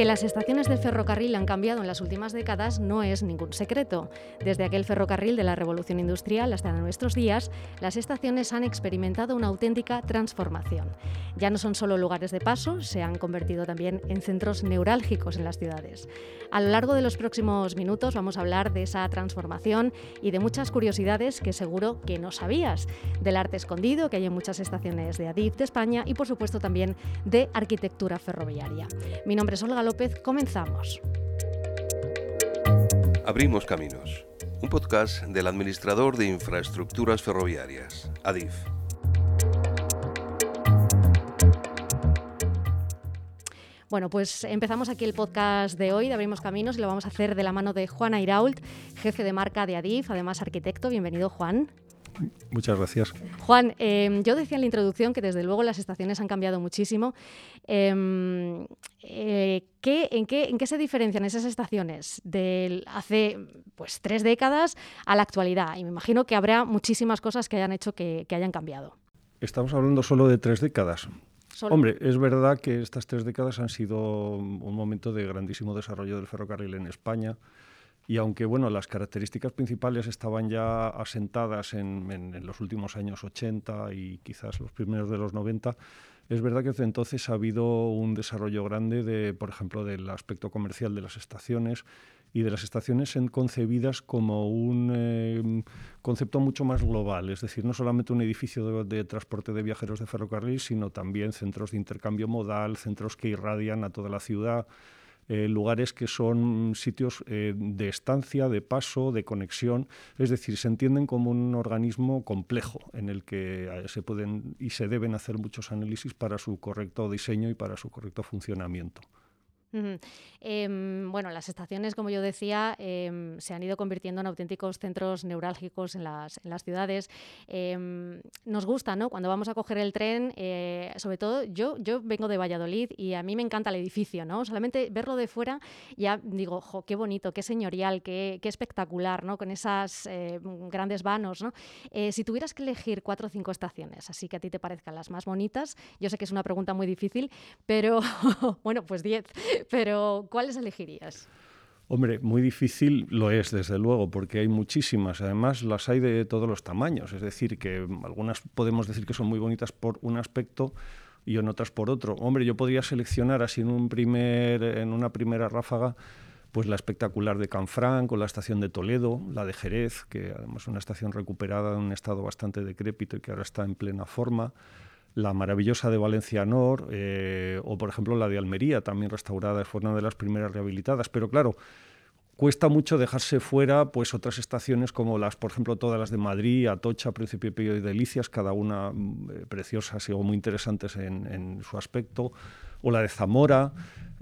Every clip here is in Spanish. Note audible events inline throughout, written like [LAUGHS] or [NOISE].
Que las estaciones del ferrocarril han cambiado en las últimas décadas no es ningún secreto. Desde aquel ferrocarril de la Revolución Industrial hasta nuestros días, las estaciones han experimentado una auténtica transformación. Ya no son solo lugares de paso, se han convertido también en centros neurálgicos en las ciudades. A lo largo de los próximos minutos vamos a hablar de esa transformación y de muchas curiosidades que seguro que no sabías, del arte escondido que hay en muchas estaciones de Adif de España y por supuesto también de arquitectura ferroviaria. Mi nombre es Olga López, comenzamos. Abrimos Caminos, un podcast del administrador de infraestructuras ferroviarias, ADIF. Bueno, pues empezamos aquí el podcast de hoy de Abrimos Caminos y lo vamos a hacer de la mano de Juan Airault, jefe de marca de ADIF, además arquitecto. Bienvenido, Juan. Muchas gracias. Juan, em, yo decía en la introducción que desde luego las estaciones han cambiado muchísimo. Em, eh, en, qué, se diferencian esas estaciones de hace pues, tres décadas a la actualidad? Y me imagino que habrá muchísimas cosas que hayan hecho que, hayan cambiado. Estamos hablando solo de tres décadas. Hombre, es verdad que estas tres décadas han sido un momento de grandísimo desarrollo del ferrocarril en España. Y aunque bueno, las características principales estaban ya asentadas en, los últimos años 80 y quizás los primeros de los 90, es verdad que desde entonces ha habido un desarrollo grande de, por ejemplo, del aspecto comercial de las estaciones y de las estaciones en concebidas como un eh, concepto mucho más global, es decir, no solamente un edificio de, transporte de viajeros de ferrocarril, sino también centros de intercambio modal, centros que irradian a toda la ciudad, eh, lugares que son sitios eh, de estancia, de paso, de conexión, es decir, se entienden como un organismo complejo en el que eh, se pueden y se deben hacer muchos análisis para su correcto diseño y para su correcto funcionamiento. Em, bueno, las estaciones, como yo decía, em, se han ido convirtiendo en auténticos centros neurálgicos en las, ciudades. Em, nos gusta, ¿no? Cuando vamos a coger el tren, eh, sobre todo yo, yo vengo de Valladolid y a mí me encanta el edificio, ¿no? Solamente verlo de fuera ya digo, qué bonito, qué señorial, qué, espectacular, ¿no? Con esas eh, grandes vanos, ¿no? Eh, si tuvieras que elegir cuatro o cinco estaciones, así que a ti te parezcan las más bonitas, yo sé que es una pregunta muy difícil, pero [LAUGHS] bueno, pues diez. [LAUGHS] Pero, ¿cuáles elegirías? Hombre, muy difícil lo es, desde luego, porque hay muchísimas. Además, las hay de todos los tamaños. Es decir, que algunas podemos decir que son muy bonitas por un aspecto y otras por otro. Hombre, yo podría seleccionar así en, un primer, en una primera ráfaga pues la espectacular de Canfranc o la estación de Toledo, la de Jerez, que además es una estación recuperada en un estado bastante decrépito y que ahora está en plena forma la maravillosa de Valencia Nor, eh, o por ejemplo la de Almería, también restaurada, fue una de las primeras rehabilitadas. Pero claro, cuesta mucho dejarse fuera pues otras estaciones como las, por ejemplo, todas las de Madrid, Atocha, Príncipe Pío y Delicias, cada una mm, eh, preciosas y muy interesantes en su aspecto o la de Zamora,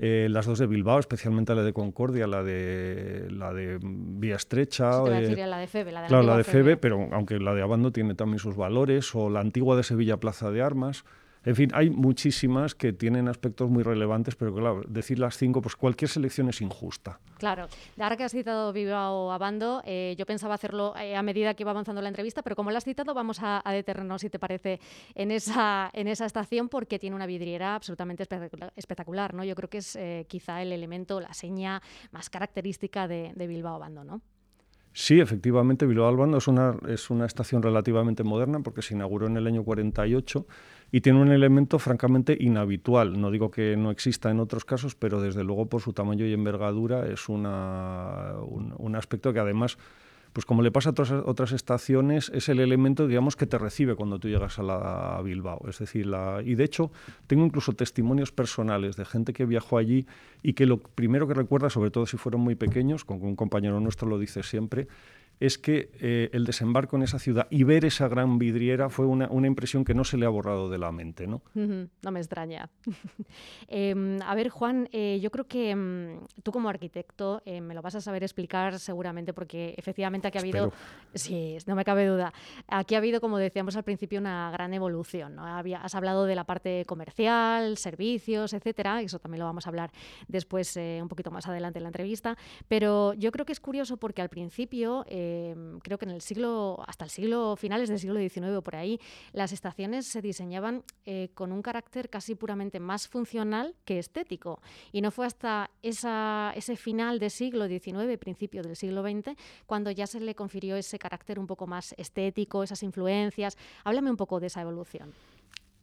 eh, las dos de Bilbao, especialmente la de Concordia, la de la de Vía Estrecha. Eh, la de Febe, la de claro, la de Febe, pero aunque la de Abando tiene también sus valores, o la antigua de Sevilla Plaza de Armas. En fin, hay muchísimas que tienen aspectos muy relevantes, pero claro, decir las cinco, pues cualquier selección es injusta. Claro, ahora que has citado Bilbao Abando, eh, yo pensaba hacerlo eh, a medida que iba avanzando la entrevista, pero como lo has citado, vamos a, detenernos, si te parece, en esa, en esa estación, porque tiene una vidriera absolutamente espectacular, ¿no? Yo creo que es eh, quizá el elemento, la seña más característica de, de Bilbao Abando, ¿no? Sí, efectivamente, Bilbao Albando es una, es una estación relativamente moderna porque se inauguró en el año 48 y tiene un elemento francamente inhabitual. No digo que no exista en otros casos, pero desde luego por su tamaño y envergadura es una, un aspecto que además pues como le pasa a otras, otras estaciones, es el elemento, digamos, que te recibe cuando tú llegas a, la, Bilbao. Es decir, la, y de hecho, tengo incluso testimonios personales de gente que viajó allí y que lo primero que recuerda, sobre todo si fueron muy pequeños, con un compañero nuestro lo dice siempre, es que eh, el desembarco en esa ciudad y ver esa gran vidriera fue una, impresión que no se le ha borrado de la mente. No, no me extraña. [LAUGHS] Em, a ver, Juan, eh, yo creo que em, tú como arquitecto eh, me lo vas a saber explicar seguramente porque efectivamente aquí ha habido, sí, no me cabe duda, aquí ha habido, como decíamos al principio, una gran evolución. ¿no? has hablado de la parte comercial, servicios, etcétera, eso también lo vamos a hablar después un poquito más adelante en la entrevista, pero yo creo que es curioso porque al principio em, creo que en el siglo, hasta el siglo finales del siglo XIX o por ahí, las estaciones se diseñaban eh, con un carácter casi puramente más funcional que estético. Y no fue hasta ese final del siglo XIX, principio del siglo XX, cuando ya se le confirió ese carácter un poco más estético, esas influencias. Háblame un poco de esa evolución.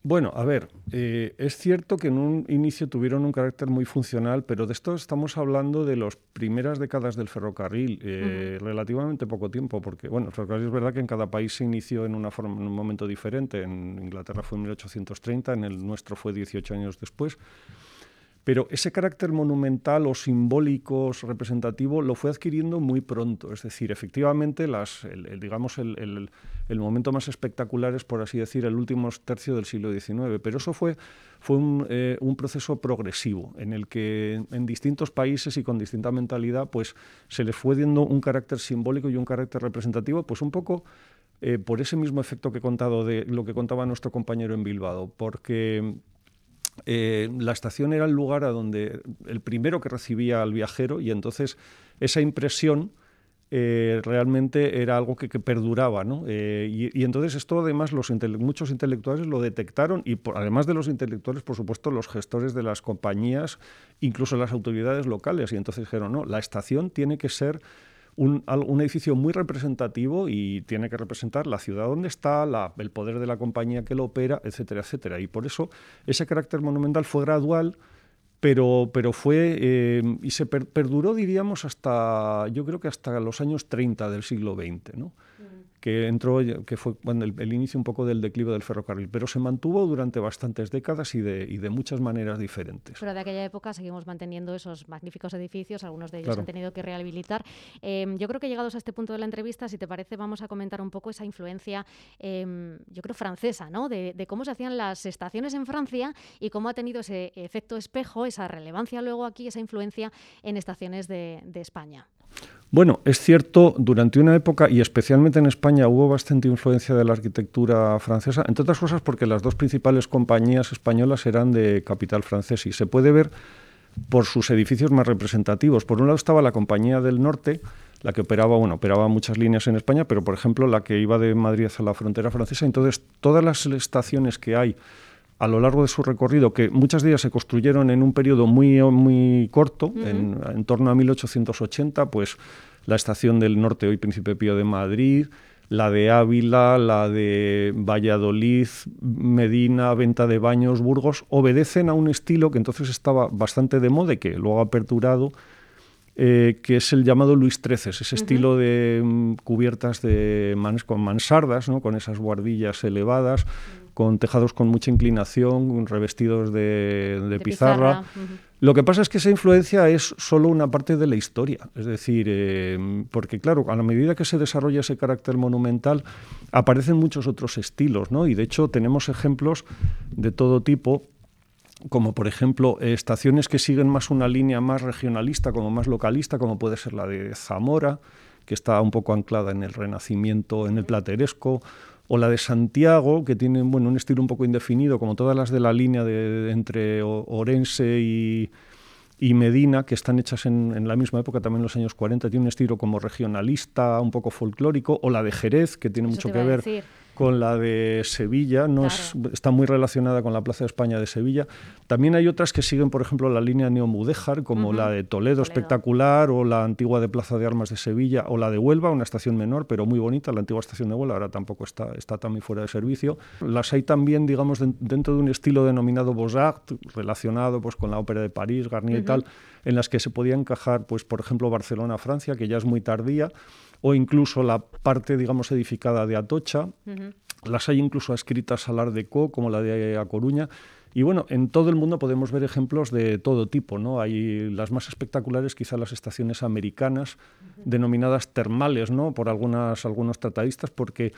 Bueno, a ver, eh, es cierto que en un inicio tuvieron un carácter muy funcional, pero de esto estamos hablando de las primeras décadas del ferrocarril, eh, relativamente poco tiempo, porque bueno, el ferrocarril es verdad que en cada país se inició en, una forma, en un momento diferente. En Inglaterra fue en 1830, en el nuestro fue 18 años después. Pero ese carácter monumental o simbólico, representativo, lo fue adquiriendo muy pronto. Es decir, efectivamente, el, digamos, el, momento más espectacular es, por así decir, el último tercio del siglo XIX. Pero eso fue, fue un, eh, un, proceso progresivo, en el que en distintos países y con distinta mentalidad, pues se les fue dando un carácter simbólico y un carácter representativo, pues un poco eh, por ese mismo efecto que contado de lo que contaba nuestro compañero en Bilbao, porque eh, la estación era el lugar a donde el primero que recibía al viajero y entonces esa impresión eh, realmente era algo que, perduraba. Eh, y, entonces esto además los muchos intelectuales lo detectaron y además de los intelectuales, por supuesto, los gestores de las compañías, incluso las autoridades locales. Y entonces dijeron, no, la estación tiene que ser un, edificio muy representativo y tiene que representar la ciudad donde está, el poder de la compañía que lo opera, etcétera, etcétera. Y por eso ese carácter monumental fue gradual, pero, pero fue eh, y se perduró, diríamos, hasta, yo creo que hasta los años 30 del siglo XX. ¿no? Que entró, que fue cuando el, inicio un poco del declive del ferrocarril, pero se mantuvo durante bastantes décadas y de, y de muchas maneras diferentes. Pero de aquella época seguimos manteniendo esos magníficos edificios, algunos de ellos se han tenido que rehabilitar. Em, yo creo que llegados a este punto de la entrevista, si te parece, vamos a comentar un poco esa influencia, em, yo creo, francesa, ¿no? De, cómo se hacían las estaciones en Francia y cómo ha tenido ese efecto espejo, esa relevancia luego aquí, esa influencia en estaciones de España. Bueno, es cierto, durante una época, y especialmente en España, hubo bastante influencia de la arquitectura francesa, entre otras cosas porque las dos principales compañías españolas eran de capital francés y se puede ver por sus edificios más representativos. Por un lado estaba la Compañía del Norte, la que operaba, bueno, operaba muchas líneas en España, pero por ejemplo la que iba de Madrid hacia la frontera francesa. Entonces, todas las estaciones que hay a lo largo de su recorrido, que muchas de ellas se construyeron en un periodo muy, muy corto, en, torno a 1880, pues la estación del norte, hoy Príncipe Pío de Madrid, la de Ávila, la de Valladolid, Medina, Venta de Baños, Burgos, obedecen a un estilo que entonces estaba bastante de moda y que luego ha perdurado, eh, que es el llamado Luis XIII, ese estilo de mm, cubiertas de con mansardas, ¿no? con esas guardillas elevadas, con tejados con mucha inclinación, revestidos de, pizarra. Lo que pasa es que esa influencia es solo una parte de la historia, es decir, eh, porque claro, a la medida que se desarrolla ese carácter monumental, aparecen muchos otros estilos, ¿no? Y de hecho tenemos ejemplos de todo tipo como por ejemplo estaciones que siguen más una línea más regionalista, como más localista, como puede ser la de Zamora, que está un poco anclada en el Renacimiento, en el Plateresco, o la de Santiago, que tiene bueno, un estilo un poco indefinido, como todas las de la línea de, entre Orense y, Medina, que están hechas en, la misma época, también en los años 40, tiene un estilo como regionalista, un poco folclórico, o la de Jerez, que tiene mucho que ver con la de Sevilla, no está muy relacionada con la Plaza de España de Sevilla. También hay otras que siguen, por ejemplo, la línea Neomudéjar, como la de Toledo, espectacular, o la antigua de Plaza de Armas de Sevilla, o la de Huelva, una estación menor, pero muy bonita, la antigua estación de Huelva, ahora tampoco está, está también fuera de servicio. Las hay también, digamos, dentro de un estilo denominado Beaux-Arts, relacionado pues, con la ópera de París, Garnier y tal, en las que se podía encajar, pues, por ejemplo, Barcelona-Francia, que ya es muy tardía, o incluso la parte, digamos, edificada de Atocha. Las hay incluso escritas al Art Deco, como la de A Coruña. Y bueno, en todo el mundo podemos ver ejemplos de todo tipo, ¿no? Hay las más espectaculares, quizá las estaciones americanas, denominadas termales, ¿no? Por algunas, algunos tratadistas, porque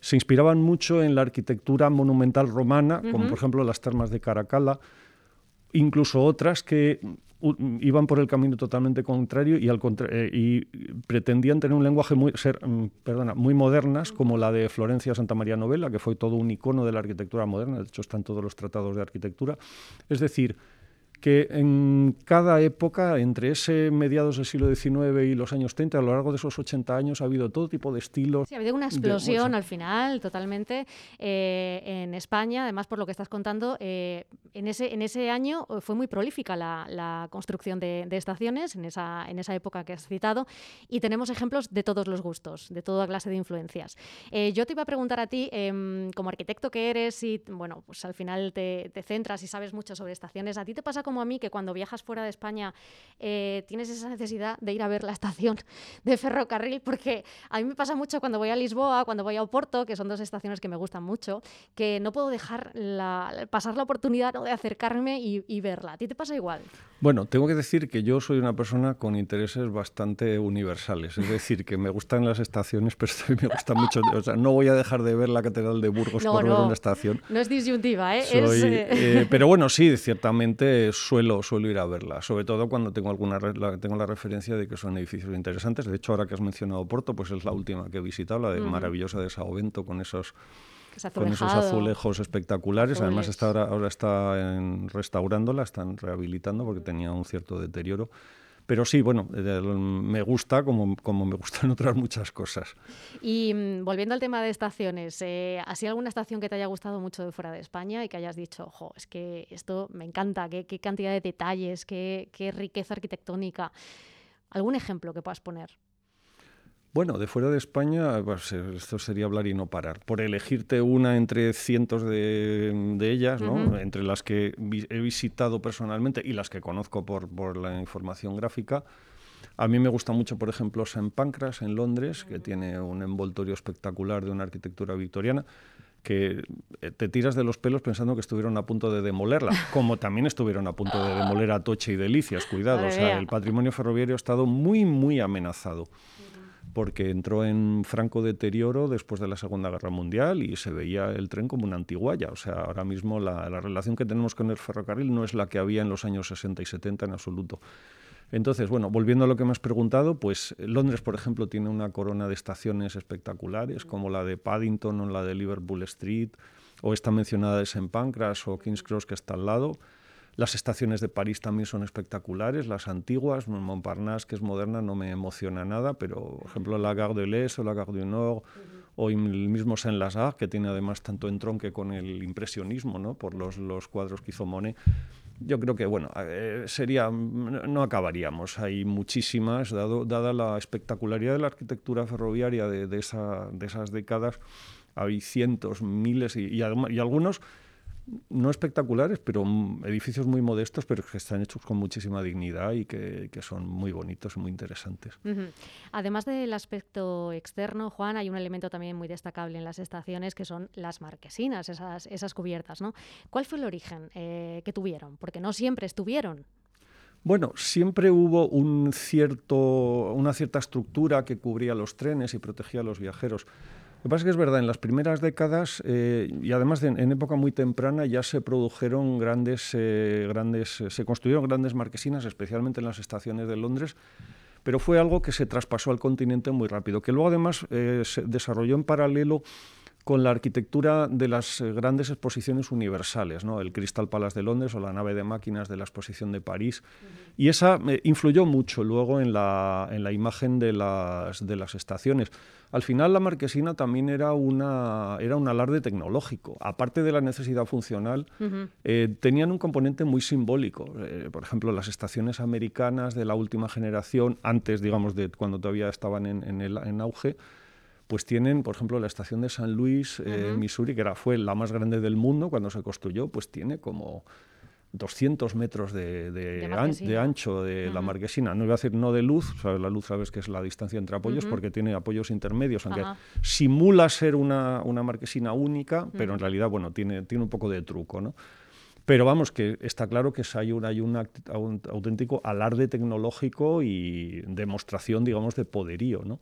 se inspiraban mucho en la arquitectura monumental romana, como por ejemplo las termas de Caracalla, incluso otras que iban por el camino totalmente contrario y, al eh, y pretendían tener un lenguaje muy, ser, mm, perdona, muy modernas, como la de Florencia Santa María Novella, que fue todo un icono de la arquitectura moderna, de hecho están todos los tratados de arquitectura. Es decir, que en cada época, entre ese mediados del siglo XIX y los años 30, a lo largo de esos 80 años ha habido todo tipo de estilos. Sí, ha habido una explosión al final, totalmente, eh, en España, además por lo que estás contando, eh, en, ese, en ese año fue muy prolífica la, construcción de, estaciones, en esa, en esa época que has citado, y tenemos ejemplos de todos los gustos, de toda clase de influencias. Eh, yo te iba a preguntar a ti, em, como arquitecto que eres, y bueno, pues al final te, te centras y sabes mucho sobre estaciones, ¿a ti te pasa como a mí que cuando viajas fuera de España eh, tienes esa necesidad de ir a ver la estación [LAUGHS] de ferrocarril, porque a mí me pasa mucho cuando voy a Lisboa, cuando voy a Oporto, que son dos estaciones que me gustan mucho, que no puedo dejar pasar la oportunidad de acercarme y, verla. ¿A ti te pasa igual? Bueno, tengo que decir que yo soy una persona con intereses bastante universales, es decir, que me gustan las estaciones, [LAUGHS] pero también me gusta mucho, o sea, no voy a dejar de ver la Catedral de Burgos por ver una estación. No es disyuntiva, ¿eh? eh, eh pero bueno, sí, ciertamente suelo, suelo ir a verla, sobre todo cuando tengo, alguna, la, tengo la referencia de que son edificios interesantes. De hecho, ahora que has mencionado Porto, pues es la última que he visitado, la de maravillosa de Sao Bento, con esos con esos azulejos espectaculares. Además, está ahora, ahora está en, restaurándola, están rehabilitando porque tenía un cierto deterioro. Pero sí, bueno, me gusta como, como me gustan [LAUGHS] otras muchas cosas. Y mm, volviendo al tema de estaciones, eh, ¿ha alguna estación que te haya gustado mucho de fuera de España y que hayas dicho, ojo, es que esto me encanta, qué, qué cantidad de detalles, qué, qué riqueza arquitectónica? ¿Algún ejemplo que puedas poner? Bueno, de fuera de España, pues, esto sería hablar y no parar. Por elegirte una entre cientos de, ellas, ¿no? entre las que he visitado personalmente y las que conozco por, por, la información gráfica, a mí me gusta mucho, por ejemplo, St. Pancras en Londres, que tiene un envoltorio espectacular de una arquitectura victoriana que eh, te tiras de los pelos pensando que estuvieron a punto de demolerla, [LAUGHS] como también estuvieron a punto de demoler a Toche y Delicias, cuidado, o sea, el patrimonio ferroviario ha estado muy, muy amenazado porque entró en franco deterioro después de la Segunda Guerra Mundial y se veía el tren como una antiguaya. O sea, ahora mismo la, relación que tenemos con el ferrocarril no es la que había en los años 60 y 70 en absoluto. Entonces, bueno, volviendo a lo que me has preguntado, pues Londres, por ejemplo, tiene una corona de estaciones espectaculares, como la de Paddington o la de Liverpool Street, o esta mencionada de St. Pancras o King's Cross que está al lado. Las estaciones de París también son espectaculares, las antiguas, Montparnasse, que es moderna, no me emociona nada, pero por ejemplo la Gare de l'Est o la Gare du Nord, o el mismo Saint-Lazare, que tiene además tanto entronque con el impresionismo, ¿no? por los, los cuadros que hizo Monet. Yo creo que, bueno, eh, sería, no acabaríamos. Hay muchísimas, dado, dada la espectacularidad de la arquitectura ferroviaria de, de, esa, de esas décadas, hay cientos, miles y, y algunos no espectaculares, pero edificios muy modestos, pero que están hechos con muchísima dignidad y que, son muy bonitos y muy interesantes. Además del aspecto externo, Juan, hay un elemento también muy destacable en las estaciones que son las marquesinas, esas, esas cubiertas. ¿no? ¿Cuál fue el origen eh, que tuvieron? Porque no siempre estuvieron. Bueno, siempre hubo un cierto, una cierta estructura que cubría los trenes y protegía a los viajeros. Lo que pasa es que es verdad, en las primeras décadas eh, y además en época muy temprana ya se produjeron grandes, eh, grandes eh, se construyeron grandes marquesinas, especialmente en las estaciones de Londres, pero fue algo que se traspasó al continente muy rápido, que luego además se desarrolló en paralelo con la arquitectura de las grandes exposiciones universales, ¿no? el Crystal Palace de Londres o la nave de máquinas de la exposición de París. Y esa influyó mucho luego en la, en la imagen de las, de las estaciones. Al final la marquesina también era, una, era un alarde tecnológico. Aparte de la necesidad funcional, eh, tenían un componente muy simbólico. Eh, por ejemplo, las estaciones americanas de la última generación, antes, digamos, de cuando todavía estaban en, el, en auge, pues tienen, por ejemplo, la estación de San Luis, eh, Missouri, que era, fue la más grande del mundo cuando se construyó, pues tiene como 200 metros de, ancho de la marquesina. No iba a decir no de luz, la luz sabes que es la distancia entre apoyos porque tiene apoyos intermedios, aunque simula ser una, marquesina única, pero en realidad, bueno, tiene, tiene un poco de truco, ¿no? Pero vamos, que está claro que hay un, hay un, auténtico alarde tecnológico y demostración, digamos, de poderío, ¿no?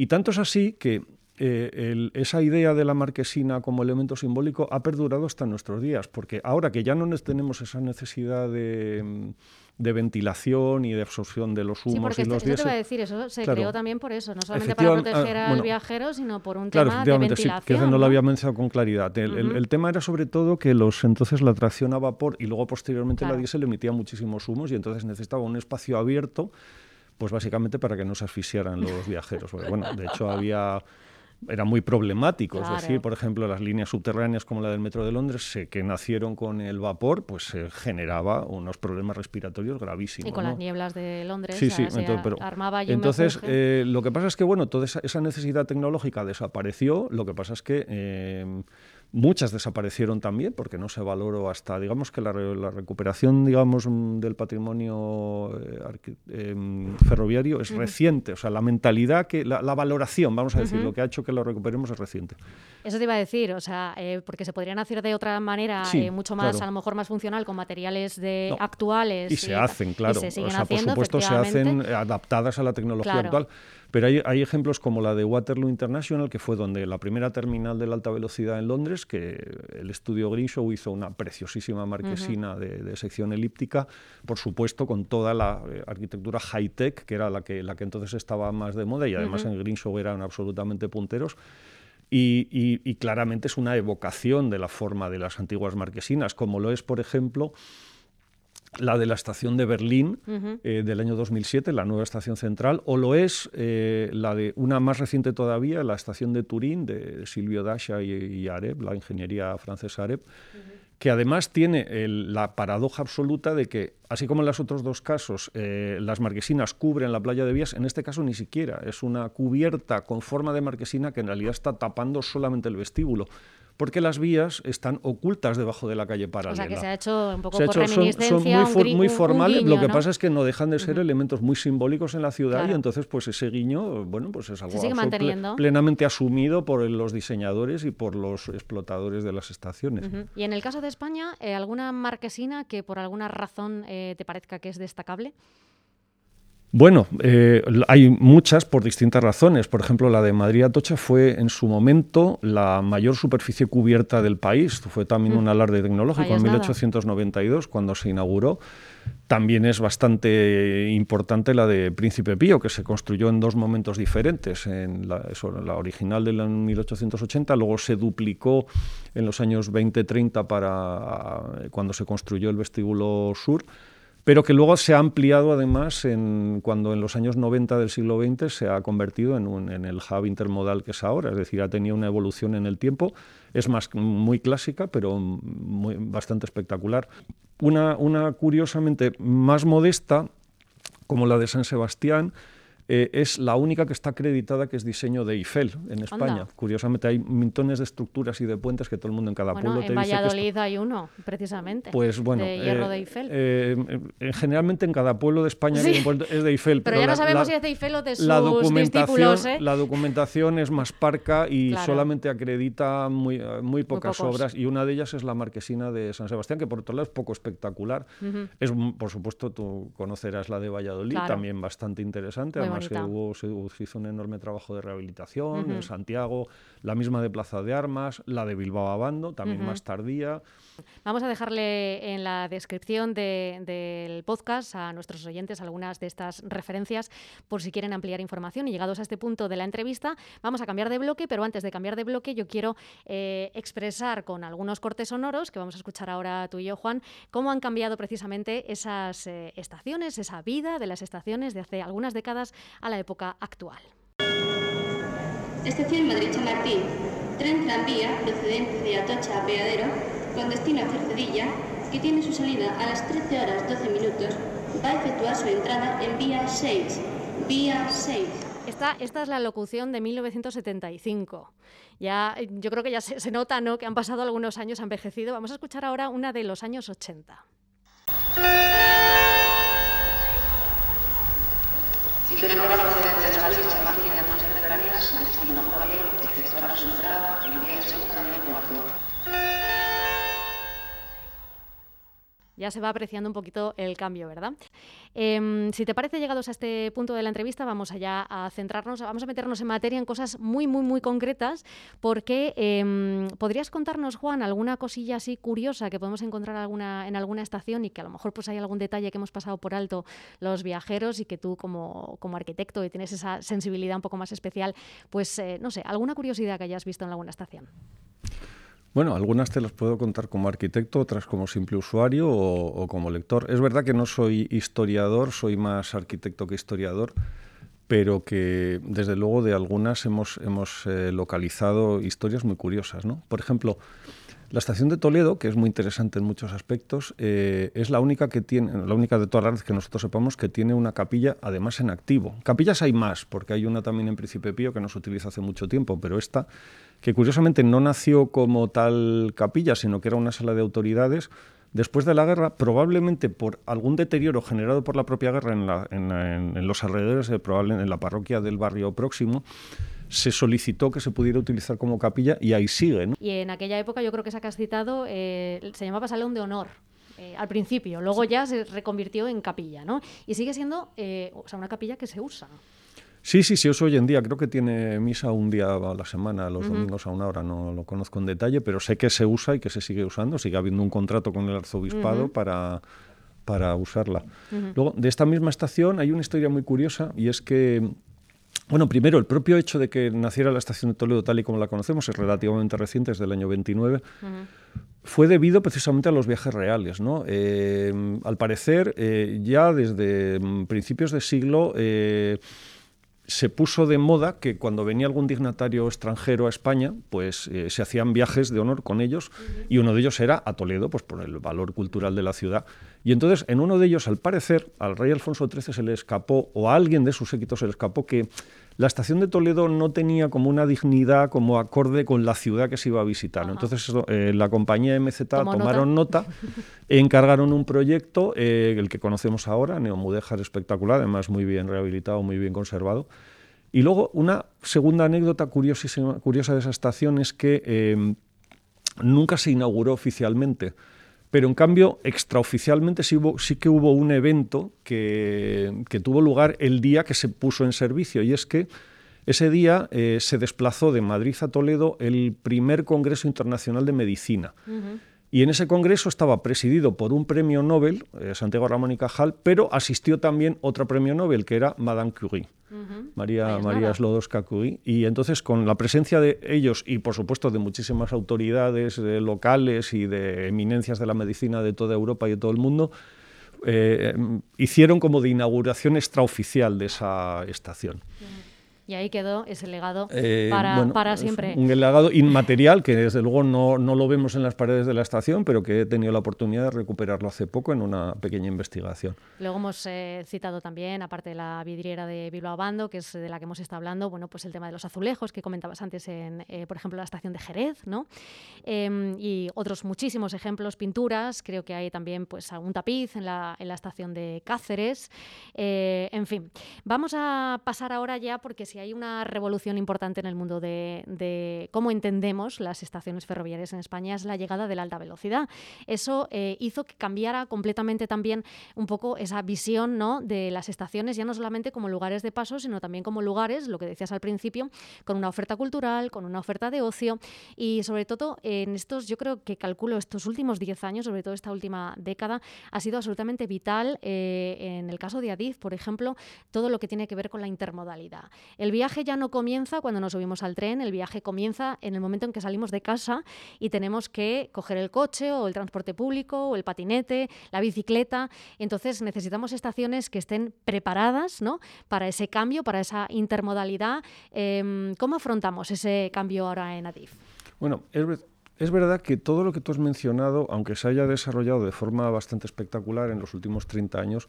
Y tanto es así que eh, esa idea de la marquesina como elemento simbólico ha perdurado hasta nuestros días, porque ahora que ya no tenemos esa necesidad de de ventilación y de absorción de los humos y los este, eso te a decir, eso se creó también por eso, no solamente para proteger ah, al viajero, sino por un tema de ventilación. Sí, que no, lo había mencionado con claridad. El, tema era sobre todo que los entonces la tracción a vapor y luego posteriormente la diésel emitía muchísimos humos y entonces necesitaba un espacio abierto, pues básicamente para que no se asfixiaran los viajeros. bueno, de hecho había eran muy problemáticos. Es decir, por ejemplo, las líneas subterráneas como la del Metro de Londres, que nacieron con el vapor, pues se generaba unos problemas respiratorios gravísimos. Y con las nieblas de Londres sí, sí, entonces, armaba Entonces, eh, lo que pasa es que, bueno, toda esa, necesidad tecnológica desapareció. Lo que pasa es que... Eh, Muchas desaparecieron también porque no se valoró hasta, digamos que la, recuperación, digamos, mm, del patrimonio eh, em, ferroviario es reciente. O sea, la mentalidad, que la, valoración, vamos a decir, lo que ha hecho que lo recuperemos es reciente. Eso te iba a decir, o sea, eh, porque se podrían hacer de otra manera, eh, mucho más, a lo mejor más funcional, con materiales de actuales. Y, se hacen, claro. o sea, por supuesto, se hacen adaptadas a la tecnología actual. Pero hay, hay, ejemplos como la de Waterloo International, que fue donde la primera terminal de la alta velocidad en Londres, que el estudio Greenshow hizo una preciosísima marquesina de, sección elíptica, por supuesto con toda la eh, arquitectura high-tech, que era la que, la que entonces estaba más de moda, y además en Greenshow eran absolutamente punteros. Y, y, claramente es una evocación de la forma de las antiguas marquesinas, como lo es, por ejemplo, la de la estación de Berlín eh, del año 2007, la nueva estación central, o lo es eh, la de una más reciente todavía, la estación de Turín de Silvio Dasha y, Areb, la ingeniería francesa Areb, que además tiene la paradoja absoluta de que, así como en los otros dos casos, eh, las marquesinas cubren la playa de Vías, en este caso ni siquiera, es una cubierta con forma de marquesina que en realidad está tapando solamente el vestíbulo porque las vías están ocultas debajo de la calle paralela. O sea, que se ha hecho un poco por reminiscencia, son, muy, muy formales, lo que pasa es que no dejan de ser elementos muy simbólicos en la ciudad y entonces pues ese guiño, bueno, pues es algo plenamente asumido por los diseñadores y por los explotadores de las estaciones. Y en el caso de España, eh, ¿alguna marquesina que por alguna razón eh, te parezca que es destacable? Bueno, eh, hay muchas por distintas razones. Por ejemplo, la de Madrid Atocha fue en su momento la mayor superficie cubierta del país. Fue también un mm. alarde tecnológico en 1892 cuando se inauguró. También es bastante importante la de Príncipe Pío, que se construyó en dos momentos diferentes. En la, la original de 1880, luego se duplicó en los años 20-30 para cuando se construyó el vestíbulo sur pero que luego se ha ampliado además cuando en los años 90 del siglo XX se ha convertido en, el hub intermodal que es ahora, es decir, ha tenido una evolución en el tiempo, es más muy clásica, pero bastante espectacular. Una, una curiosamente más modesta, como la de San Sebastián, eh, es la única que está acreditada que es diseño de Eiffel en España. Curiosamente hay montones de estructuras y de puentes que todo el mundo en cada pueblo te dice Valladolid hay uno, precisamente. Pues bueno, de hierro de Eiffel. Eh, eh, generalmente en cada pueblo de España es de Eiffel. Pero, ya no sabemos si es de Eiffel o de sus la documentación, La documentación es más parca y solamente acredita muy, muy pocas obras y una de ellas es la marquesina de San Sebastián, que por otro lado es poco espectacular. Es, por supuesto, tú conocerás la de Valladolid, también bastante interesante que hubo, se, hizo un enorme trabajo de rehabilitación en Santiago, la misma de Plaza de Armas, la de Bilbao Abando, también más tardía. Vamos a dejarle en la descripción del podcast a nuestros oyentes algunas de estas referencias por si quieren ampliar información. Y llegados a este punto de la entrevista, vamos a cambiar de bloque, pero antes de cambiar de bloque yo quiero eh, expresar con algunos cortes sonoros que vamos a escuchar ahora tú y yo, Juan, cómo han cambiado precisamente esas eh, estaciones, esa vida de las estaciones de hace algunas décadas a la época actual. Estación Madrid-Chamartín, tren tranvía procedente de Atocha a Peadero, con destino a Cercedilla, que tiene su salida a las 13 horas 12 minutos, va a efectuar su entrada en vía 6. Vía 6. Esta, esta, es la locución de 1975. Ya, yo creo que ya se, se, nota ¿no? que han pasado algunos años, ha envejecido. Vamos a escuchar ahora una de los años 80. Si quieren lograr procedentes de Madrid, Chamartín y demás cercanías, al destino ya se va apreciando un poquito el cambio, ¿verdad? Em, si te parece, llegados a este punto de la entrevista, vamos allá a centrarnos, vamos a meternos en materia en cosas muy, muy, muy concretas, porque em, podrías contarnos, Juan, alguna cosilla así curiosa que podemos encontrar en alguna estación y que a lo mejor pues hay algún detalle que hemos pasado por alto los viajeros y que tú como, como arquitecto y tienes esa sensibilidad un poco más especial, pues eh, no sé, alguna curiosidad que hayas visto en alguna estación. Bueno, algunas te las puedo contar como arquitecto, otras como simple usuario o, como lector. Es verdad que no soy historiador, soy más arquitecto que historiador, pero que desde luego de algunas hemos, hemos eh, localizado historias muy curiosas. ¿no? Por ejemplo, la estación de Toledo, que es muy interesante en muchos aspectos, eh, es la única que tiene, la única de todas las que nosotros sepamos que tiene una capilla además en activo. Capillas hay más, porque hay una también en Príncipe Pío que no se utiliza hace mucho tiempo, pero esta, que curiosamente no nació como tal capilla, sino que era una sala de autoridades, después de la guerra, probablemente por algún deterioro generado por la propia guerra en, los alrededores, de, probablemente en la parroquia del barrio próximo, se solicitó que se pudiera utilizar como capilla y ahí sigue. Y en aquella época yo creo que esa que has citado eh, se llamaba Salón de Honor. Eh, al principio, luego ya se reconvirtió en capilla, ¿no? Y sigue siendo eh, o sea, una capilla que se usa. Sí, sí, sí, uso hoy en día. Creo que tiene misa un día a la semana, los domingos a una hora. No lo conozco en detalle, pero sé que se usa y que se sigue usando. Sigue habiendo un contrato con el arzobispado para, para usarla. Luego, de esta misma estación hay una historia muy curiosa y es que bueno, primero, el propio hecho de que naciera la estación de Toledo tal y como la conocemos es relativamente reciente, es del año 29, fue debido precisamente a los viajes reales. ¿no? Eh, al parecer, eh, ya desde principios de siglo eh, se puso de moda que cuando venía algún dignatario extranjero a España, pues se hacían viajes de honor con ellos y uno de ellos era a Toledo, pues por el valor cultural de la ciudad. Y entonces en uno de ellos, al parecer, al rey Alfonso XIII se le escapó, o a alguien de sus séquitos se le escapó que la estación de Toledo no tenía como una dignidad como acorde con la ciudad que se iba a visitar. Entonces eh, la compañía MZ tomaron nota, [LAUGHS] encargaron un proyecto, eh, el que conocemos ahora, Neomudéjar espectacular, además muy bien rehabilitado, muy bien conservado. Y luego una segunda anécdota curiosa de esa estación es que eh, nunca se inauguró oficialmente. Pero en cambio, extraoficialmente sí, que hubo un evento que, tuvo lugar el día que se puso en servicio, y es que ese día eh, se desplazó de Madrid a Toledo el primer Congreso Internacional de Medicina. Y en ese congreso estaba presidido por un premio Nobel, eh, Santiago Ramón y Cajal, pero asistió también otro premio Nobel, que era Madame Curie. María, María Slodowska Curie. Y entonces, con la presencia de ellos y, por supuesto, de muchísimas autoridades locales y de eminencias de la medicina de toda Europa y de todo el mundo, eh, hicieron como de inauguración extraoficial de esa estación. Y ahí quedó ese legado eh, para, siempre. Un legado inmaterial que desde luego no, no, lo vemos en las paredes de la estación, pero que he tenido la oportunidad de recuperarlo hace poco en una pequeña investigación. Luego hemos eh, citado también, aparte de la vidriera de Bilbao Bando, que es de la que hemos estado hablando, bueno, pues el tema de los azulejos que comentabas antes en, eh, por ejemplo, la estación de Jerez, ¿no? Em, y otros muchísimos ejemplos, pinturas, creo que hay también pues algún tapiz en la, en la estación de Cáceres, en fin. Vamos a pasar ahora ya, porque si hay una revolución importante en el mundo de, cómo entendemos las estaciones ferroviarias en España es la llegada de la alta velocidad. Eso eh, hizo que cambiara completamente también un poco esa visión ¿no? de las estaciones, ya no solamente como lugares de paso, sino también como lugares, lo que decías al principio, con una oferta cultural, con una oferta de ocio y sobre todo en estos, yo creo que calculo estos últimos 10 años, sobre todo esta última década, ha sido absolutamente vital eh, en el caso de Adif, por ejemplo, todo lo que tiene que ver con la intermodalidad. El viaje ya no comienza cuando nos subimos al tren, el viaje comienza en el momento en que salimos de casa y tenemos que coger el coche o el transporte público o el patinete, la bicicleta. Entonces necesitamos estaciones que estén preparadas ¿no? para ese cambio, para esa intermodalidad. Em, ¿Cómo afrontamos ese cambio ahora en ADIF? Bueno, es, es verdad que todo lo que tú has mencionado, aunque se haya desarrollado de forma bastante espectacular en los últimos 30 años,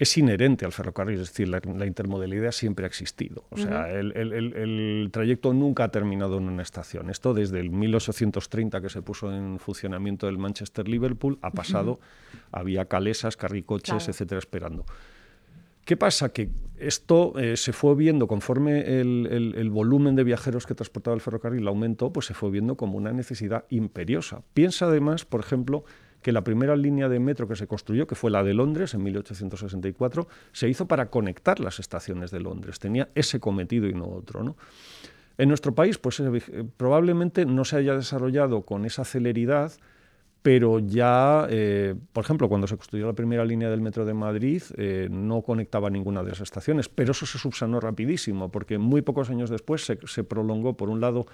es inherente al ferrocarril, es decir, la, intermodalidad siempre ha existido. O sea, el, trayecto nunca ha terminado en una estación. Esto desde el 1830 que se puso en funcionamiento el Manchester-Liverpool ha pasado, había calesas, carricoches, etcétera, esperando. ¿Qué pasa? Que esto eh, se fue viendo conforme el, volumen de viajeros que transportaba el ferrocarril aumentó, pues se fue viendo como una necesidad imperiosa. Piensa además, por ejemplo, que la primera línea de metro que se construyó, que fue la de Londres en 1864, se hizo para conectar las estaciones de Londres. Tenía ese cometido y no otro. ¿no? En nuestro país, pues eh, probablemente no se haya desarrollado con esa celeridad pero ya, eh, por ejemplo, cuando se construyó la primera línea del metro de Madrid, eh, no conectaba ninguna de las estaciones, pero eso se subsanó rapidísimo, porque muy pocos años después se, prolongó, por un lado,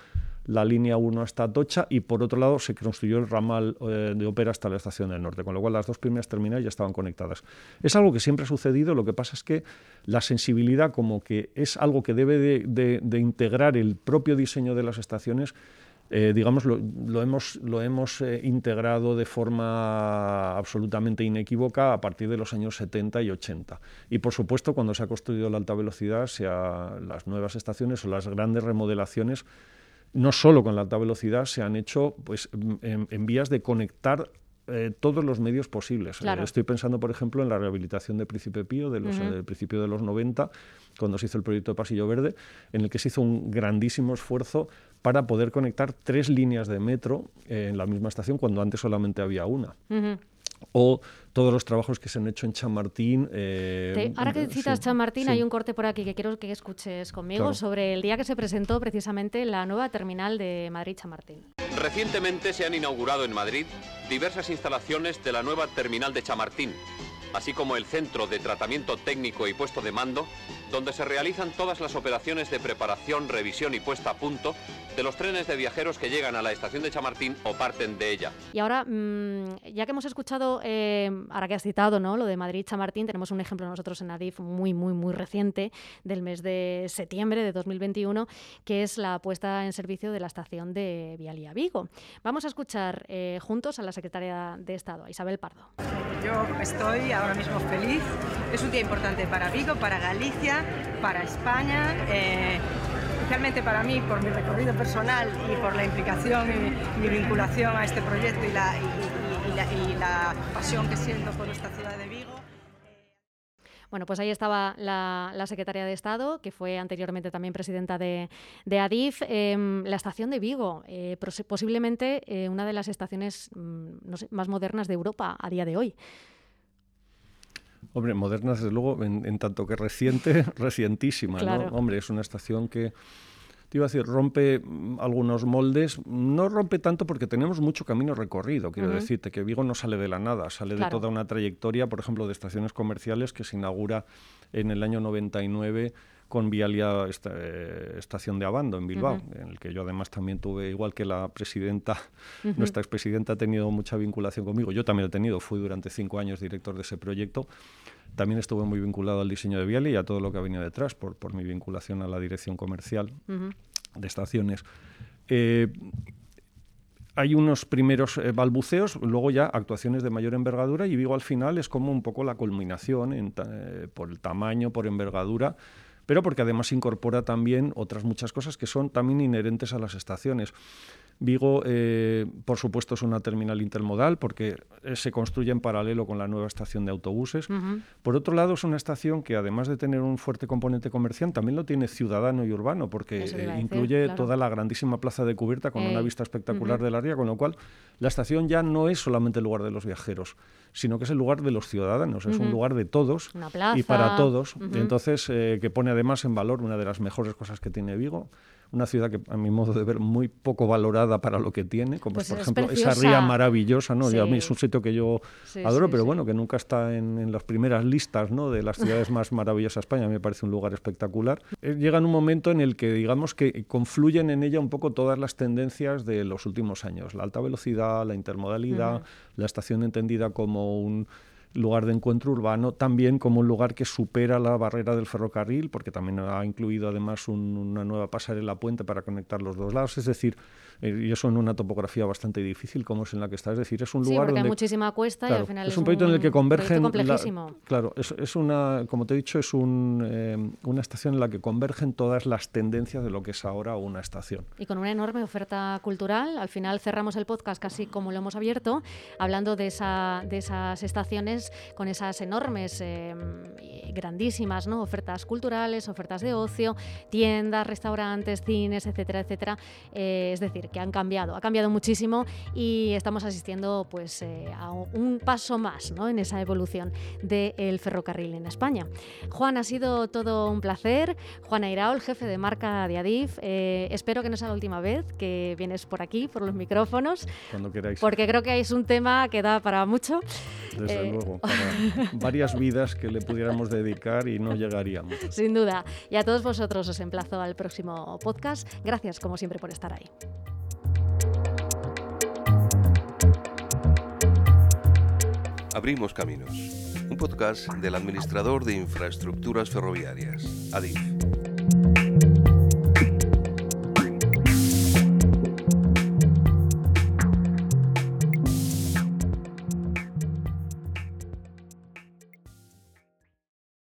la línea 1 hasta Atocha y por otro lado se construyó el ramal eh, de ópera hasta la estación del norte, con lo cual las dos primeras terminales ya estaban conectadas. Es algo que siempre ha sucedido, lo que pasa es que la sensibilidad como que es algo que debe de integrar el propio diseño de las estaciones, eh, digamos, lo, hemos, lo hemos eh, integrado de forma absolutamente inequívoca a partir de los años 70 y 80. Y por supuesto, cuando se ha construido la alta velocidad, sea las nuevas estaciones o las grandes remodelaciones, no solo con la alta velocidad, se han hecho pues, en vías de conectar eh, todos los medios posibles. estoy pensando, por ejemplo, en la rehabilitación de Príncipe Pío de los, del principio de los 90, cuando se hizo el proyecto de Pasillo Verde, en el que se hizo un grandísimo esfuerzo para poder conectar tres líneas de metro en la misma estación, cuando antes solamente había una o todos los trabajos que se han hecho en Chamartín. Eh, ahora que citas Chamartín, hay un corte por aquí que quiero que escuches conmigo sobre el día que se presentó precisamente la nueva terminal de Madrid-Chamartín. Recientemente se han inaugurado en Madrid diversas instalaciones de la nueva terminal de Chamartín, así como el centro de tratamiento técnico y puesto de mando, donde se realizan todas las operaciones de preparación, revisión y puesta a punto de los trenes de viajeros que llegan a la estación de Chamartín o parten de ella. Y ahora, mm, ya que hemos escuchado, eh, ahora que has citado ¿no? lo de Madrid-Chamartín, tenemos un ejemplo nosotros en ADIF muy, muy, muy reciente del mes de septiembre de 2021, que es la puesta en servicio de la estación de Vialía Vigo. Vamos a escuchar eh, juntos a la secretaria de Estado, a Isabel Pardo. Yo estoy ahora mismo feliz. Es un día importante para Vigo, para Galicia, para España. Eh, especialmente para mí, por mi recorrido personal y por la implicación y mi vinculación a este proyecto y la, y, la, pasión que siento por esta ciudad de Vigo. Bueno, pues ahí estaba la, secretaria de Estado, que fue anteriormente también presidenta de, ADIF. Em, la estación de Vigo, eh, posiblemente eh, una de las estaciones mm, más modernas de Europa a día de hoy. Hombre, moderna desde luego, en, tanto que reciente, [LAUGHS] recientísima, ¿no? Hombre, es una estación que, te iba a decir, rompe mm, algunos moldes, no rompe tanto porque tenemos mucho camino recorrido, quiero decirte, que Vigo no sale de la nada, sale de toda una trayectoria, por ejemplo, de estaciones comerciales que se inaugura en el año 99 con Vialia eh, Estación de Abando en Bilbao, en el que yo además también tuve, igual que la presidenta, nuestra expresidenta ha tenido mucha vinculación conmigo, yo también he tenido, fui durante cinco años director de ese proyecto, también estuve muy vinculado al diseño de Vialia y a todo lo que ha venido detrás, por, por mi vinculación a la dirección comercial de estaciones. Eh, hay unos primeros eh, balbuceos, luego ya actuaciones de mayor envergadura y Vigo al final es como un poco la culminación por el tamaño, por envergadura pero porque además incorpora también otras muchas cosas que son también inherentes a las estaciones. Vigo, eh, por supuesto, es una terminal intermodal porque eh, se construye en paralelo con la nueva estación de autobuses. Por otro lado, es una estación que, además de tener un fuerte componente comercial, también lo tiene ciudadano y urbano porque eh, incluye toda la grandísima plaza de cubierta con una vista espectacular de la ría, con lo cual la estación ya no es solamente el lugar de los viajeros, sino que es el lugar de los ciudadanos, es un lugar de todos y para todos. Entonces, que pone además en valor una de las mejores cosas que tiene Vigo, una ciudad que a mi modo de ver muy poco valorada para lo que tiene, como pues por ejemplo esa ría maravillosa, ¿no? a mí es un sitio que yo adoro, pero bueno, que nunca está en, las primeras listas, ¿no? De las ciudades más maravillosas de España, me parece un lugar espectacular. Eh, llega en un momento en el que digamos que confluyen en ella un poco todas las tendencias de los últimos años, la alta velocidad, la intermodalidad, la estación entendida como un lugar de encuentro urbano, también como un lugar que supera la barrera del ferrocarril, porque también ha incluido además una nueva pasarela puente para conectar los dos lados. Es decir, y eso en una topografía bastante difícil como es en la que está. Es decir, es un lugar donde... hay muchísima cuesta y al final es, un proyecto en el que convergen... claro, es, es, una, como te he dicho, es un, eh, una estación en la que convergen todas las tendencias de lo que es ahora una estación. Y con una enorme oferta cultural. Al final cerramos el podcast casi como lo hemos abierto, hablando de, esa, de esas estaciones con esas enormes, eh, grandísimas ¿no? ofertas culturales, ofertas de ocio, tiendas, restaurantes, cines, etcétera, etcétera. es decir, decir que han cambiado, ha cambiado muchísimo y estamos asistiendo pues, eh, a un paso más ¿no? en esa evolución del ferrocarril en España. Juan, ha sido todo un placer. Juan Airaol, jefe de marca de Adif. Eh, espero que no sea la última vez que vienes por aquí, por los micrófonos. Cuando queráis. Porque creo que es un tema que da para mucho. Desde luego, para [LAUGHS] varias vidas que le pudiéramos dedicar y no llegaríamos. Sin duda. Y a todos vosotros os emplazo al próximo podcast. Gracias, como siempre, por estar ahí. Abrimos Caminos, un podcast del administrador de infraestructuras ferroviarias, ADIF.